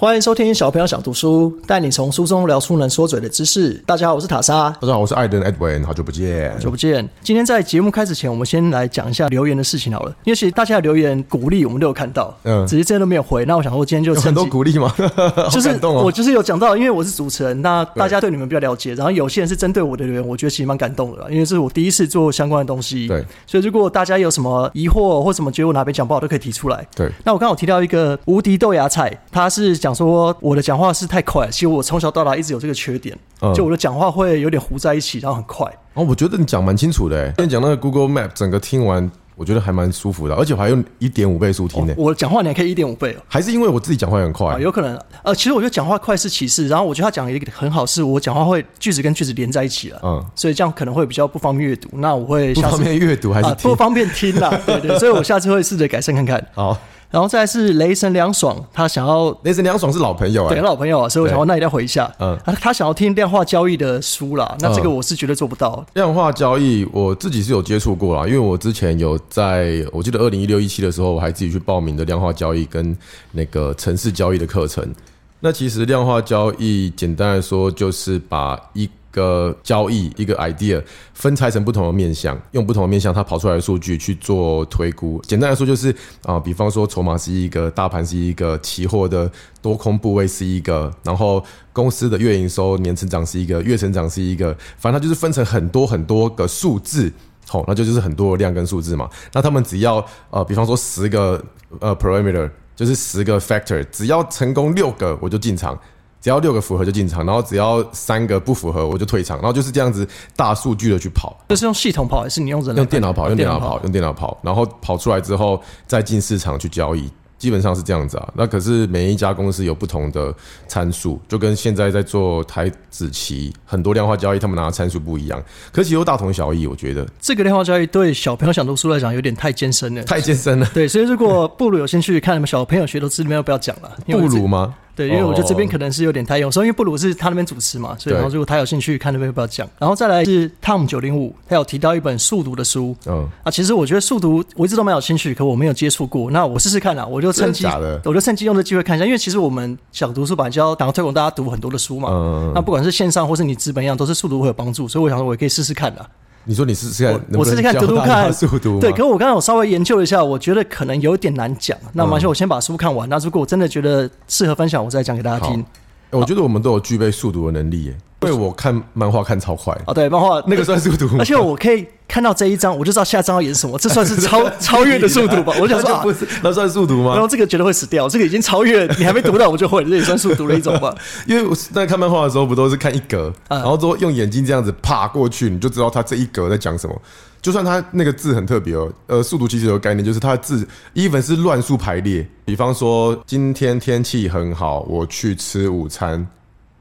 欢迎收听小朋友想读书，带你从书中聊出能说嘴的知识。大家好，我是塔莎。大家好，我是艾登 Edwin，好久不见，好久不见。今天在节目开始前，我们先来讲一下留言的事情好了。因为其实大家的留言鼓励我们都有看到，嗯，只是这些都没有回。那我想说，今天就很多鼓励嘛？就是我就是有讲到，因为我是主持人，那大家对你们比较了解。然后有些人是针对我的留言，我觉得其实蛮感动的，因为这是我第一次做相关的东西。对，所以如果大家有什么疑惑或什么觉得我哪边讲不好，都可以提出来。对，那我刚好提到一个无敌豆芽菜，它是讲说我的。讲话是太快，其实我从小到大一直有这个缺点，就我的讲话会有点糊在一起，然后很快。哦，我觉得你讲蛮清楚的，哎，跟你讲那个 Google Map，整个听完，我觉得还蛮舒服的，而且我还用一点五倍速听呢。我讲话你还可以一点五倍哦，还是因为我自己讲话很快？有可能。呃，其实我觉得讲话快是其次，然后我觉得他讲一个很好，是我讲话会句子跟句子连在一起了，嗯，所以这样可能会比较不方便阅读。那我会不方便阅读还是 不方便听啦？对对，所以我下次会试着改善看看。好。然后再是雷神凉爽，他想要雷神凉爽是老朋友啊，对，老朋友啊，所以我想说那一定要回一下。嗯，他他想要听量化交易的书啦，那这个我是绝对做不到。量化交易我自己是有接触过啦，因为我之前有在我记得二零一六一七的时候，我还自己去报名的量化交易跟那个城市交易的课程。那其实量化交易简单来说就是把一个交易一个 idea 分拆成不同的面向，用不同的面向它跑出来的数据去做推估。简单来说就是啊，比方说筹码是一个，大盘是一个，期货的多空部位是一个，然后公司的月营收年成长是一个，月成长是一个，反正它就是分成很多很多个数字，好，那就就是很多量跟数字嘛。那他们只要呃，比方说十个呃 parameter，就是十个 factor，只要成功六个我就进场。只要六个符合就进场，然后只要三个不符合我就退场，然后就是这样子大数据的去跑。这是用系统跑还是你用人？用电脑跑，用电脑跑，用电脑跑，然后跑出来之后再进市场去交易。基本上是这样子啊，那可是每一家公司有不同的参数，就跟现在在做台子期很多量化交易，他们拿的参数不一样，可是又大同小异。我觉得这个量化交易对小朋友想读书来讲有点太艰深了，太艰深了。对，所以如果布鲁有兴趣看，你们小朋友学投资，里面不要讲了。布鲁吗？对，因为我觉得这边可能是有点太用，所以因为布鲁是他那边主持嘛，所以然后如果他有兴趣看那边不要讲，然后再来是 Tom 九零五，他有提到一本速读的书，嗯，啊，其实我觉得速读我一直都蛮有兴趣，可我没有接触过，那我试试看啦，我就趁机，我就趁机用这机会看一下，因为其实我们想读书版就要想要推广大家读很多的书嘛，嗯，那不管是线上或是你资本一样，都是速读会有帮助，所以我想说我也可以试试看的。你说你试试看，我试试看读读看 速读，对，可是我刚刚我稍微研究了一下，我觉得可能有点难讲。那马上我先把书看完，那如果我真的觉得适合分享，我再讲给大家听。我觉得我们都有具备速读的能力耶。因为我看漫画看超快哦，对，漫画那个算速度，而且我可以看到这一章，我就知道下一章要演什么，这算是超 超越的速度吧？我想说，不是，那算速读吗？然后这个绝对会死掉，这个已经超越，你还没读到我就会，这也算速读的一种吧？因为我在看漫画的时候，不都是看一格，然后之后用眼睛这样子爬过去，你就知道他这一格在讲什么。就算它那个字很特别哦，呃，速读其实有个概念，就是它的字，even 是乱数排列。比方说，今天天气很好，我去吃午餐。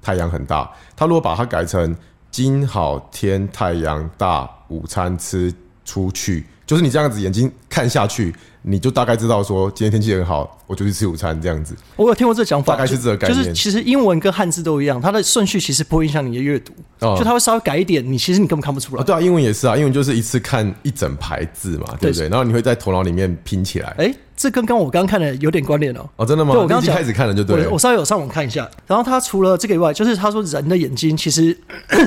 太阳很大，他如果把它改成今好天太阳大，午餐吃出去，就是你这样子眼睛看下去，你就大概知道说今天天气很好，我就去吃午餐这样子。我有听过这讲法，大概是这个概念。就是其实英文跟汉字都一样，它的顺序其实不会影响你的阅读，就它会稍微改一点，你其实你根本看不出来。对啊，英文也是啊，英文就是一次看一整排字嘛，对不对？然后你会在头脑里面拼起来。哎。这跟刚我刚刚看的有点关联哦。哦，真的吗？对我刚刚开始看了就对了。我稍微有上网看一下，然后他除了这个以外，就是他说人的眼睛其实，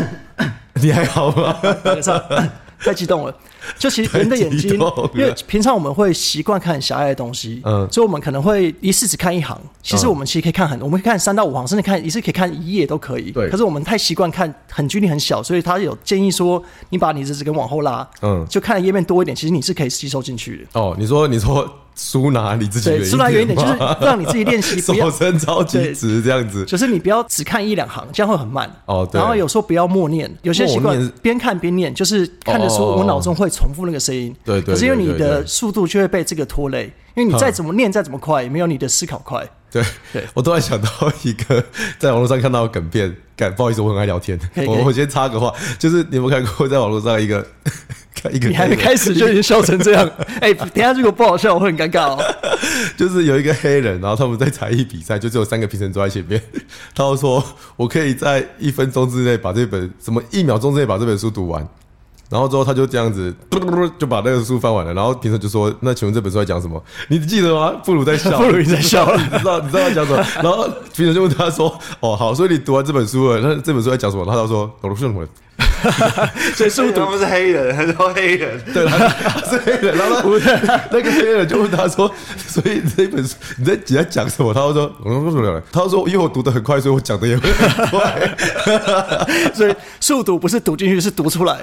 你还好吗？太激动了。就其实人的眼睛，因为平常我们会习惯看狭隘的东西，嗯，所以我们可能会一次只看一行。其实我们其实可以看很，我们可以看三到五行，甚至看一次可以看一页都可以。对。可是我们太习惯看很距离很小，所以他有建议说，你把你的指根往后拉，嗯，就看的页面多一点，其实你是可以吸收进去的。哦，你说你说书拿你自己对，书拿远一点，就是让你自己练习，手伸超级直这样子，就是你不要只看一两行，这样会很慢。哦，对。然后有时候不要默念，有些习惯边看边念，就是看的书，我脑中会重复那个声音。对对，可是因为你的速度就会被这个拖累，因为你再怎么念再怎么快，也没有你的思考快。对对，我突然想到一个在网络上看到的梗片，感不好意思，我很爱聊天，我我先插个话，就是你有没有看过在网络上一个一个，你还没开始就已经笑成这样？哎，等下如果不好笑，我会很尴尬哦。就是有一个黑人，然后他们在才艺比赛，就只有三个评审坐在前面，他就说我可以在一分钟之内把这本什么一秒钟之内把这本书读完。然后之后他就这样子，就把那个书翻完了。然后评审就说：“那请问这本书在讲什么？你记得吗？”布鲁在笑，布鲁在笑，你知道你知道他讲什么？然后评审就问他说：“哦，好，所以你读完这本书了，那这本书在讲什么？”他就说：“我读什么？” 所以速读不是黑人，他说黑人，对，他是黑人。然后那个黑人就问他说：“所以这本书你在你在讲什么？”他说：“我他说：“因为我读的很快，所以我讲的也会很快。所以速读不是读进去，是读出来。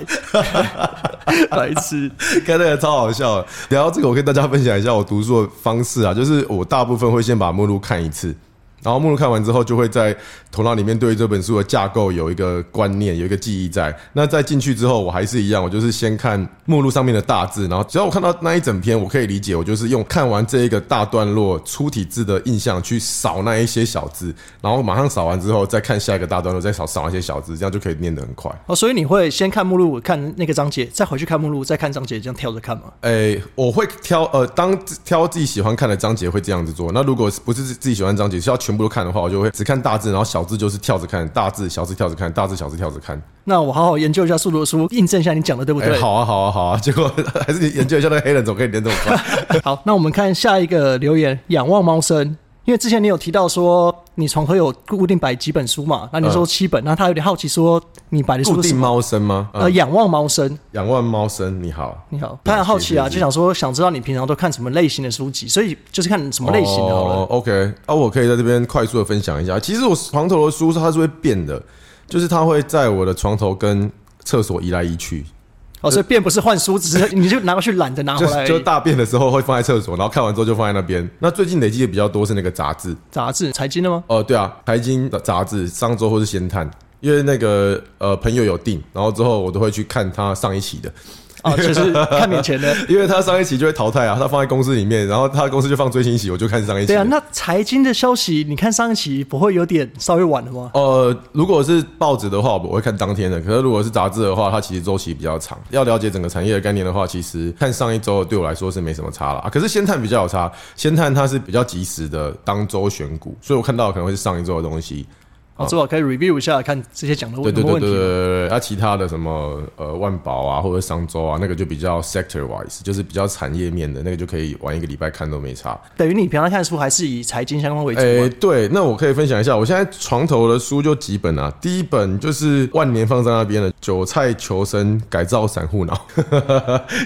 白痴，看那个超好笑。聊到这个，我跟大家分享一下我读书的方式啊，就是我大部分会先把目录看一次。”然后目录看完之后，就会在头脑里面对这本书的架构有一个观念，有一个记忆在。那在进去之后，我还是一样，我就是先看目录上面的大字，然后只要我看到那一整篇，我可以理解，我就是用看完这一个大段落粗体字的印象去扫那一些小字，然后马上扫完之后再看下一个大段落，再扫扫一些小字，这样就可以念得很快。哦，所以你会先看目录，看那个章节，再回去看目录，再看章节，这样跳着看吗？诶，我会挑呃，当挑自己喜欢看的章节会这样子做。那如果不是自己喜欢章节，是要全部都看的话，我就会。只看大字，然后小字就是跳着看，大字小字跳着看，大字小字跳着看。那我好好研究一下速度的书，印证一下你讲的对不对？好啊，好啊，好啊。结果还是你研究一下那个黑人怎么可以连这么快。好，那我们看下一个留言，仰望猫生。因为之前你有提到说你床头有固定摆几本书嘛？那你说七本，那他有点好奇说你摆的书固定猫生吗？呃，仰望猫生，仰望猫生，你好，你好，他很好奇啊，就想说想知道你平常都看什么类型的书籍，所以就是看什么类型的。哦，OK，啊，我可以在这边快速的分享一下。其实我床头的书它是会变的，就是它会在我的床头跟厕所移来移去。哦，所以便不是换书，只 是你就拿过去懒得拿回来。就大便的时候会放在厕所，然后看完之后就放在那边。那最近累积的比较多是那个杂志，杂志财经的吗？哦，对啊，财经的杂志，上周或是先探，因为那个呃朋友有订，然后之后我都会去看他上一期的。哦，就是看面前的，因为他上一期就会淘汰啊，他放在公司里面，然后他的公司就放最新一期，我就看上一期。对啊，那财经的消息，你看上一期不会有点稍微晚了吗？呃，如果是报纸的话，我会看当天的；可是如果是杂志的话，它其实周期比较长。要了解整个产业的概念的话，其实看上一周对我来说是没什么差了啊。可是先探比较有差，先探它是比较及时的当周选股，所以我看到可能会是上一周的东西。哦，最好可以 review 一下，看这些讲的问题。对对对对对对。啊，其他的什么呃万宝啊，或者商周啊，那个就比较 sector wise，就是比较产业面的那个就可以玩一个礼拜看都没差。等于你平常看书还是以财经相关为主。哎，对，那我可以分享一下，我现在床头的书就几本啊。第一本就是万年放在那边的《韭菜求生改造散户脑》，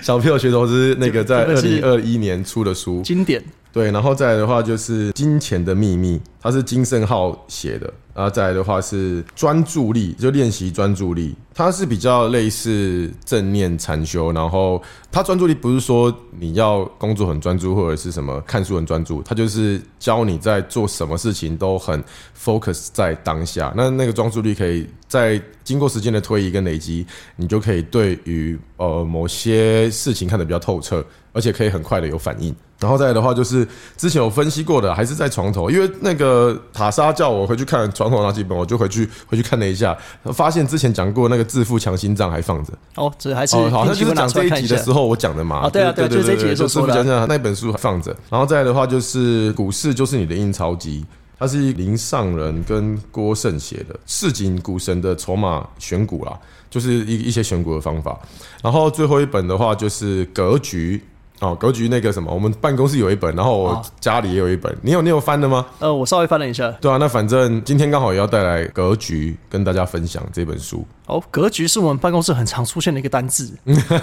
小朋友学投资那个在二零二一年出的书，经典。对，然后再来的话就是《金钱的秘密》，它是金圣浩写的。然后再来的话是专注力，就练习专注力。它是比较类似正念禅修，然后它专注力不是说你要工作很专注或者是什么看书很专注，它就是教你在做什么事情都很 focus 在当下。那那个专注力可以在经过时间的推移跟累积，你就可以对于呃某些事情看得比较透彻，而且可以很快的有反应。然后再来的话，就是之前有分析过的，还是在床头，因为那个塔莎叫我回去看床头那几本，我就回去回去看了一下，发现之前讲过那个致富强心脏还放着。哦，这还是好像就是讲这一集的时候我讲的嘛。啊，对啊，对对对，就是致富强心脏那本书还放着。然后再来的话，就是股市就是你的印钞机，它是林上人跟郭胜写的《市井股神的筹码选股》啦，就是一一些选股的方法。然后最后一本的话就是格局。哦，格局那个什么，我们办公室有一本，然后我家里也有一本。你有你有翻的吗？呃，我稍微翻了一下。对啊，那反正今天刚好也要带来格局跟大家分享这本书。哦，格局是我们办公室很常出现的一个单字，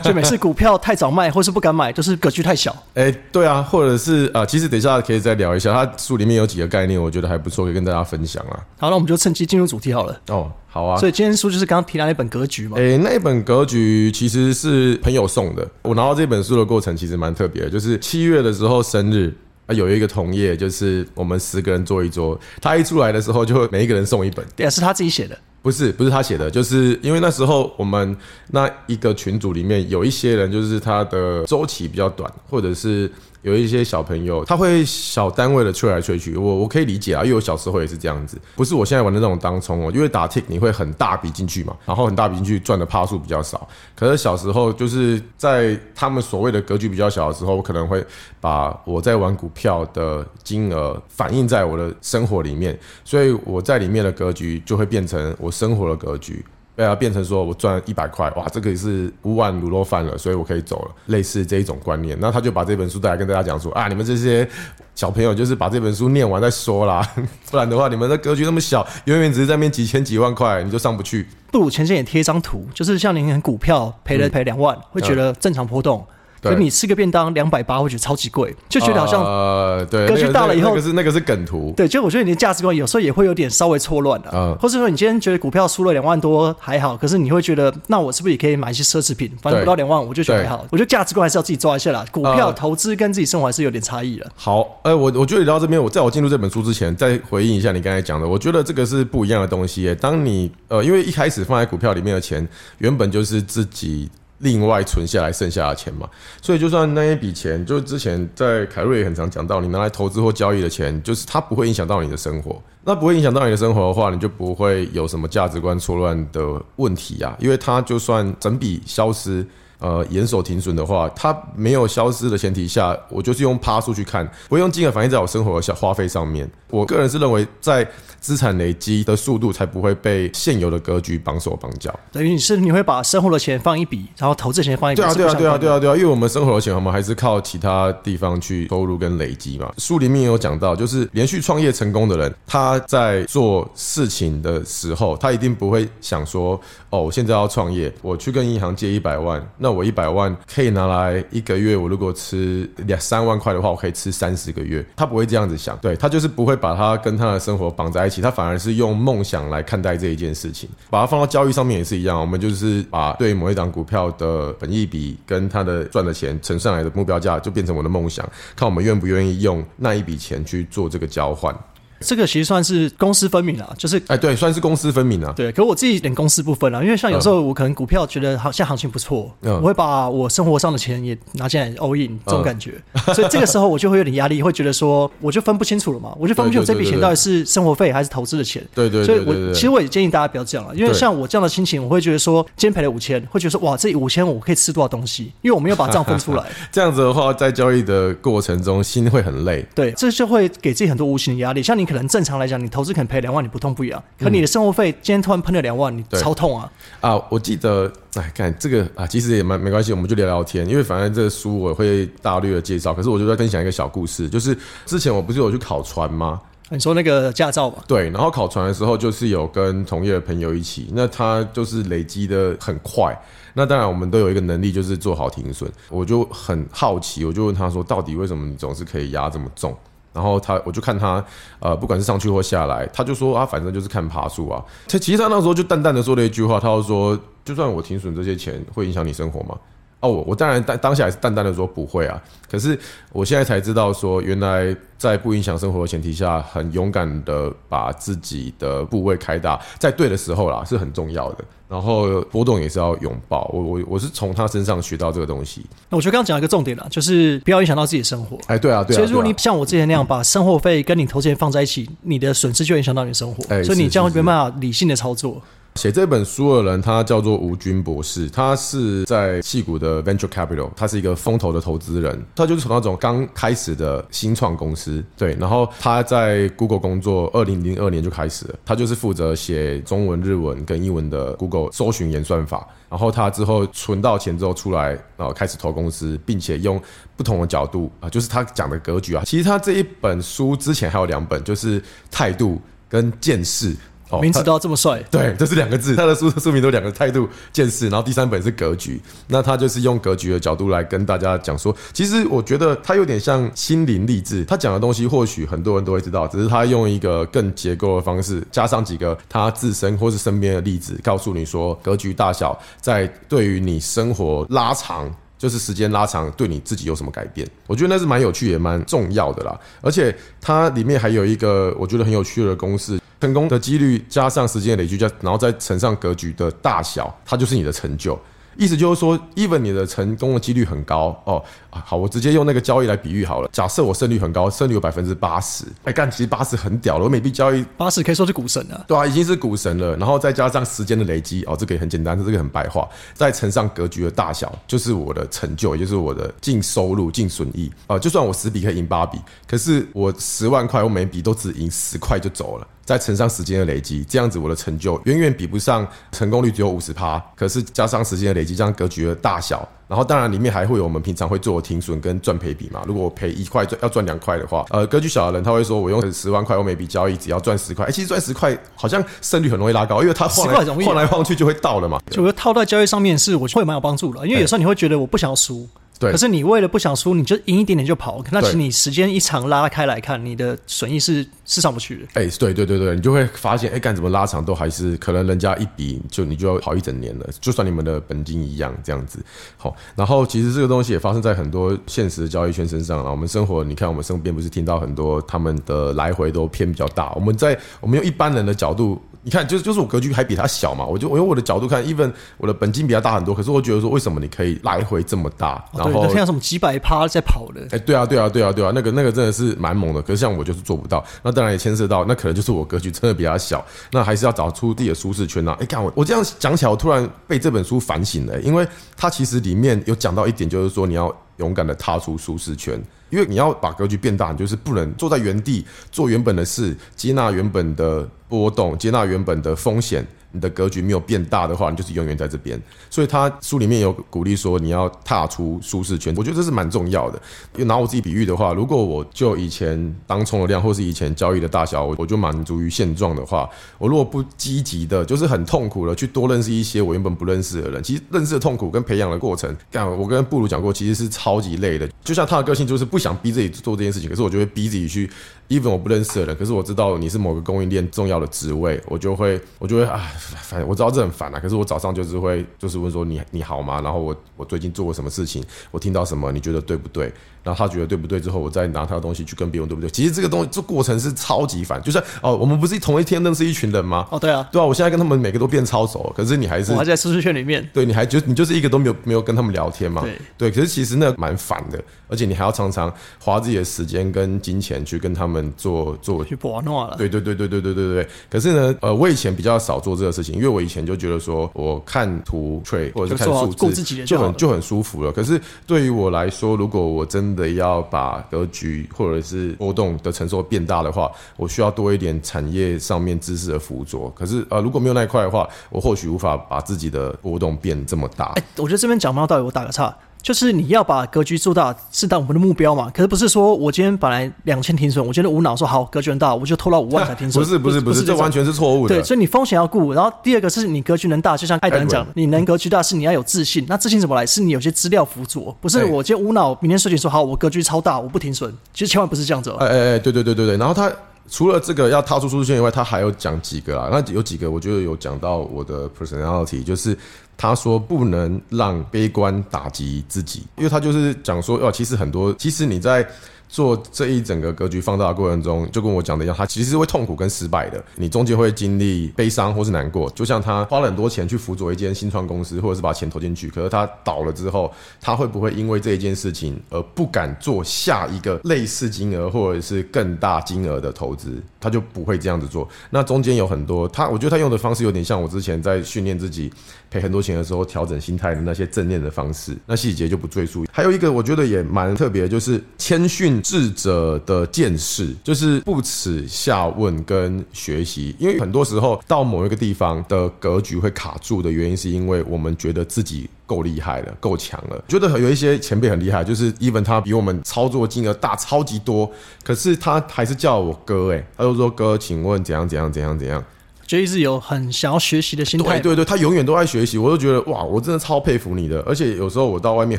就每次股票太早卖或是不敢买，就是格局太小。哎，对啊，或者是啊，其实等一下可以再聊一下，它书里面有几个概念，我觉得还不错，可以跟大家分享啊。好，那我们就趁机进入主题好了。哦。好啊，所以今天书就是刚刚提到那本格局嘛。诶，那一本格局其实是朋友送的。我拿到这本书的过程其实蛮特别的，就是七月的时候生日啊，有一个同业，就是我们十个人坐一桌，他一出来的时候就会每一个人送一本。对啊，是他自己写的。不是，不是他写的，就是因为那时候我们那一个群组里面有一些人，就是他的周期比较短，或者是。有一些小朋友，他会小单位的吹来吹去，我我可以理解啊，因为我小时候也是这样子，不是我现在玩的那种当冲哦，因为打 tick 你会很大笔进去嘛，然后很大笔进去赚的趴数比较少，可是小时候就是在他们所谓的格局比较小的时候，我可能会把我在玩股票的金额反映在我的生活里面，所以我在里面的格局就会变成我生活的格局。被它变成说我赚一百块，哇，这个是五碗卤肉饭了，所以我可以走了，类似这一种观念。那他就把这本书带来跟大家讲说啊，你们这些小朋友就是把这本书念完再说啦，不然的话，你们的格局那么小，永远只是在面几千几万块，你就上不去。不如前线也贴一张图，就是像您股票赔了赔两万，会觉得正常波动。可你吃个便当两百八，会觉得超级贵，就觉得好像呃，对，格局大了以后，那个是那个是梗图，对，就我觉得你的价值观有时候也会有点稍微错乱的，嗯，或者说你今天觉得股票输了两万多还好，可是你会觉得那我是不是也可以买一些奢侈品，反正不到两万我就觉得还好。我觉得价值观还是要自己抓一下啦，股票投资跟自己生活还是有点差异的。好，呃，我我觉得聊到这边，我在我进入这本书之前，再回应一下你刚才讲的，我觉得这个是不一样的东西。当你呃，因为一开始放在股票里面的钱，原本就是自己。另外存下来剩下的钱嘛，所以就算那一笔钱，就是之前在凯瑞也很常讲到，你拿来投资或交易的钱，就是它不会影响到你的生活。那不会影响到你的生活的话，你就不会有什么价值观错乱的问题啊，因为它就算整笔消失。呃，严守停损的话，它没有消失的前提下，我就是用趴数去看，不用金额反映在我生活的花费上面。我个人是认为，在资产累积的速度才不会被现有的格局绑手绑脚。等于你是你会把生活的钱放一笔，然后投资钱放一笔。对啊，对啊，对啊，对啊，对啊，因为我们生活的钱，我们还是靠其他地方去收入跟累积嘛。书里面有讲到，就是连续创业成功的人，他在做事情的时候，他一定不会想说，哦，我现在要创业，我去跟银行借一百万，那。我一百万可以拿来一个月，我如果吃两三万块的话，我可以吃三十个月。他不会这样子想，对他就是不会把他跟他的生活绑在他反而是用梦想来看待这一件事情。把它放到交易上面也是一样，我们就是把对某一档股票的本益比跟它的赚的钱乘上来的目标价，就变成我的梦想，看我们愿不愿意用那一笔钱去做这个交换。这个其实算是公私分明了，就是哎，对，算是公私分明啊。对，可我自己连公私不分了，因为像有时候我可能股票觉得好像行情不错，我会把我生活上的钱也拿进来 all in 这种感觉，所以这个时候我就会有点压力，会觉得说我就分不清楚了嘛，我就分不清楚这笔钱到底是生活费还是投资的钱。对对，所以我其实我也建议大家不要这样了，因为像我这样的心情，我会觉得说今天赔了五千，会觉得说哇，这五千我可以吃多少东西，因为我没有把账分出来。这样子的话，在交易的过程中心会很累。对，这就会给自己很多无形的压力。像你可能正常来讲，你投资可能赔两万，你不痛不痒。可你的生活费今天突然喷了两万，你超痛啊！啊，我记得，哎，看这个啊，其实也蛮没关系，我们就聊聊天。因为反正这个书我会大略的介绍，可是我就在分享一个小故事，就是之前我不是有去考船吗？你说那个驾照吧？对，然后考船的时候就是有跟同业的朋友一起，那他就是累积的很快。那当然我们都有一个能力，就是做好停损。我就很好奇，我就问他说，到底为什么你总是可以压这么重？然后他，我就看他，呃，不管是上去或下来，他就说啊，反正就是看爬树啊。他其实他那时候就淡淡的说了一句话，他就说，就算我停损这些钱，会影响你生活吗？哦，我我当然当当下还是淡淡的说不会啊。可是我现在才知道说，原来在不影响生活的前提下，很勇敢的把自己的部位开大，在对的时候啦，是很重要的。然后波动也是要拥抱。我我我是从他身上学到这个东西。那我觉得刚刚讲一个重点啦，就是不要影响到自己的生活。哎，对啊，对啊。所以如果你像我之前那样把生活费跟你投钱放在一起，你的损失就影响到你的生活。哎所以你这样会没办法理性的操作。写这本书的人，他叫做吴军博士，他是在戏谷的 Venture Capital，他是一个风投的投资人，他就是从那种刚开始的新创公司，对，然后他在 Google 工作，二零零二年就开始了，他就是负责写中文、日文跟英文的 Google 搜寻演算法，然后他之后存到钱之后出来，然后开始投公司，并且用不同的角度啊，就是他讲的格局啊，其实他这一本书之前还有两本，就是态度跟见识。名字都要这么帅，对，这是两个字。他的书书名都两个态度、见识，然后第三本是格局。那他就是用格局的角度来跟大家讲说，其实我觉得他有点像心灵励志。他讲的东西或许很多人都会知道，只是他用一个更结构的方式，加上几个他自身或是身边的例子，告诉你说，格局大小在对于你生活拉长，就是时间拉长，对你自己有什么改变？我觉得那是蛮有趣也蛮重要的啦。而且它里面还有一个我觉得很有趣的公式。成功的几率加上时间的累积，加然后再乘上格局的大小，它就是你的成就。意思就是说，even 你的成功的几率很高哦。好，我直接用那个交易来比喻好了。假设我胜率很高，胜率有百分之八十。哎，干，其实八十很屌了。我每笔交易八十可以说是股神了。对啊，已经是股神了。然后再加上时间的累积，哦，这个也很简单，这个很白话。再乘上格局的大小，就是我的成就，也就是我的净收入、净损益。啊，就算我十笔可以赢八笔，可是我十万块，我每笔都只赢十块就走了。再乘上时间的累积，这样子我的成就远远比不上成功率只有五十趴，可是加上时间的累积，这样格局的大小，然后当然里面还会有我们平常会做停损跟赚赔比嘛。如果我赔一块赚要赚两块的话，呃，格局小的人他会说我用十万块我每笔交易只要赚十块，哎，其实赚十块好像胜率很容易拉高，因为它晃来晃来晃去就会到了嘛。就套在交易上面是我会蛮有帮助的，因为有时候你会觉得我不想要输。对，可是你为了不想输，你就赢一点点就跑。那其实你时间一长拉开来看，你的损益是是上不去的。哎，对对对对，你就会发现，哎，干怎么拉长都还是可能人家一笔就你就要跑一整年了，就算你们的本金一样这样子。好，然后其实这个东西也发生在很多现实的交易圈身上啊。我们生活，你看我们身边不是听到很多他们的来回都偏比较大。我们在我们用一般人的角度。你看，就是就是我格局还比他小嘛，我就我用我的角度看，even 我的本金比他大很多，可是我觉得说，为什么你可以来回这么大？然后像什么几百趴在跑的？哎，对啊，对啊，对啊，对啊，那个那个真的是蛮猛的。可是像我就是做不到，那当然也牵涉到，那可能就是我格局真的比他小，那还是要找出自己的舒适圈啊。哎，看我我这样讲起来，我突然被这本书反省了，因为它其实里面有讲到一点，就是说你要勇敢的踏出舒适圈。因为你要把格局变大，你就是不能坐在原地做原本的事，接纳原本的波动，接纳原本的风险。你的格局没有变大的话，你就是永远在这边。所以他书里面有鼓励说，你要踏出舒适圈。我觉得这是蛮重要的。又拿我自己比喻的话，如果我就以前当冲的量，或是以前交易的大小，我我就满足于现状的话，我如果不积极的，就是很痛苦的去多认识一些我原本不认识的人，其实认识的痛苦跟培养的过程，干我跟布鲁讲过，其实是超级累的。就像他的个性就是不想逼自己做这件事情，可是我就会逼自己去。even 我不认识的人，可是我知道你是某个供应链重要的职位，我就会我就会啊，反正我知道这很烦啊。可是我早上就是会就是问说你你好吗？然后我我最近做过什么事情？我听到什么？你觉得对不对？然后他觉得对不对之后，我再拿他的东西去跟别人对不对？其实这个东西这过程是超级烦，就是哦，我们不是同一天认识一群人吗？哦，对啊，对啊，我现在跟他们每个都变超熟，可是你还是我还在舒适圈里面，对，你还就你就是一个都没有没有跟他们聊天嘛？对对，可是其实那蛮烦的，而且你还要常常花自己的时间跟金钱去跟他们做做去玩弄了。对对对对对对对对。可是呢，呃，我以前比较少做这个事情，因为我以前就觉得说我看图 trade 或者是看数字就很就很舒服了。可是对于我来说，如果我真真的要把格局或者是波动的承受变大的话，我需要多一点产业上面知识的辅佐。可是呃，如果没有那一块的话，我或许无法把自己的波动变这么大。哎，我觉得这边讲到道理，我打个岔。就是你要把格局做大，是当我们的目标嘛？可是不是说我今天本来两千停损，我觉得无脑说好格局很大，我就拖到五万才停损。不是不是不是，这完全是错误的。对，所以你风险要顾。然后第二个是你格局能大，就像艾德讲，你能格局大是你要有自信。那自信怎么来？是你有些资料辅佐，不是我今天无脑明天睡醒说好我格局超大，我不停损。其实千万不是这样子。哎哎哎，对对对对对。然后他除了这个要踏出舒适圈以外，他还有讲几个啊？那有几个我觉得有讲到我的 personality，就是。他说不能让悲观打击自己，因为他就是讲说，哦，其实很多，其实你在。做这一整个格局放大的过程中，就跟我讲的一样，他其实是会痛苦跟失败的。你中间会经历悲伤或是难过，就像他花了很多钱去辅佐一间新创公司，或者是把钱投进去，可是他倒了之后，他会不会因为这一件事情而不敢做下一个类似金额或者是更大金额的投资？他就不会这样子做。那中间有很多，他我觉得他用的方式有点像我之前在训练自己赔很多钱的时候调整心态的那些正念的方式。那细节就不赘述。还有一个我觉得也蛮特别，就是谦逊。智者的见识就是不耻下问跟学习，因为很多时候到某一个地方的格局会卡住的原因，是因为我们觉得自己够厉害了，够强了。觉得有一些前辈很厉害，就是 even 他比我们操作金额大超级多，可是他还是叫我哥，哎，他就说哥，请问怎样怎样怎样怎样。就一直有很想要学习的心态，对对对，他永远都在学习，我都觉得哇，我真的超佩服你的。而且有时候我到外面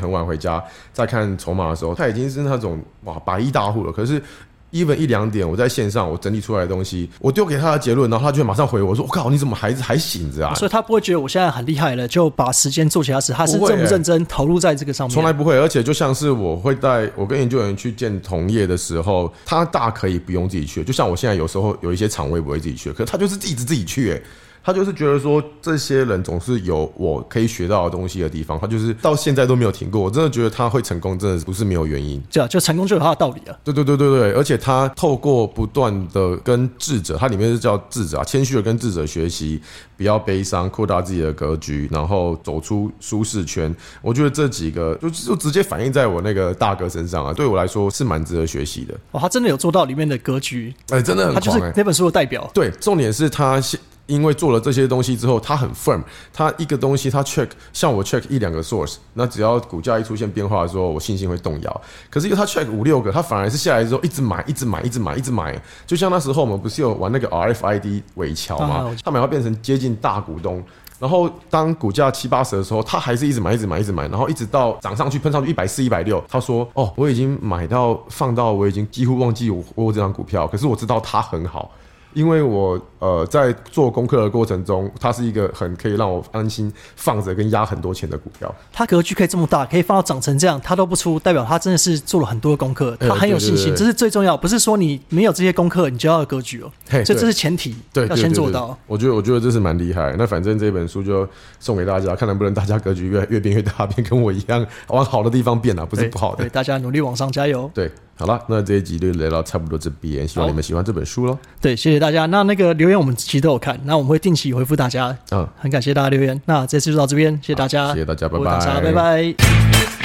很晚回家，在看筹码的时候，他已经是那种哇百亿大户了，可是。Even 一两点，我在线上我整理出来的东西，我丢给他的结论，然后他就马上回我说：“我靠，你怎么还还醒着啊？”所以他不会觉得我现在很厉害了，就把时间做其他事。他是认不认真投入在这个上面？从来不会。而且就像是我会带我跟研究员去见同业的时候，他大可以不用自己去。就像我现在有时候有一些场位不会自己去，可是他就是一直自己去。他就是觉得说，这些人总是有我可以学到的东西的地方，他就是到现在都没有停过。我真的觉得他会成功，真的不是没有原因。对啊，就成功就有他的道理啊。对对对对对，而且他透过不断的跟智者，他里面是叫智者啊，谦虚的跟智者学习，不要悲伤，扩大自己的格局，然后走出舒适圈。我觉得这几个就就直接反映在我那个大哥身上啊，对我来说是蛮值得学习的。哦，他真的有做到里面的格局，哎，真的很，他就是那本书的代表。对，重点是他因为做了这些东西之后，他很 firm，他一个东西他 check，像我 check 一两个 source，那只要股价一出现变化的时候，我信心会动摇。可是因为他 check 五六个，他反而是下来之后一直买，一直买，一直买，一直买。就像那时候我们不是有玩那个 RFID 尾桥吗？他们要变成接近大股东，然后当股价七八十的时候，他还是一直买，一直买，一直买，然后一直到涨上去喷上去一百四、一百六，他说：“哦，我已经买到放到，我已经几乎忘记我我这张股票，可是我知道它很好。”因为我呃在做功课的过程中，它是一个很可以让我安心放着跟压很多钱的股票。它格局可以这么大，可以放到长成这样，它都不出，代表它真的是做了很多的功课，它很有信心，这是最重要。不是说你没有这些功课，你就要格局哦。所以这是前提，对，要先做到。我觉得我觉得这是蛮厉害。那反正这本书就送给大家，看能不能大家格局越越变越大，变跟我一样往好的地方变啊，不是不好的。对，大家努力往上加油。对。好了，那这一集就来到差不多这边，希望你们喜欢这本书喽。对，谢谢大家。那那个留言我们其实都有看，那我们会定期回复大家。嗯，很感谢大家留言。那这次就到这边，谢谢大家，谢谢大家，拜拜，拜拜。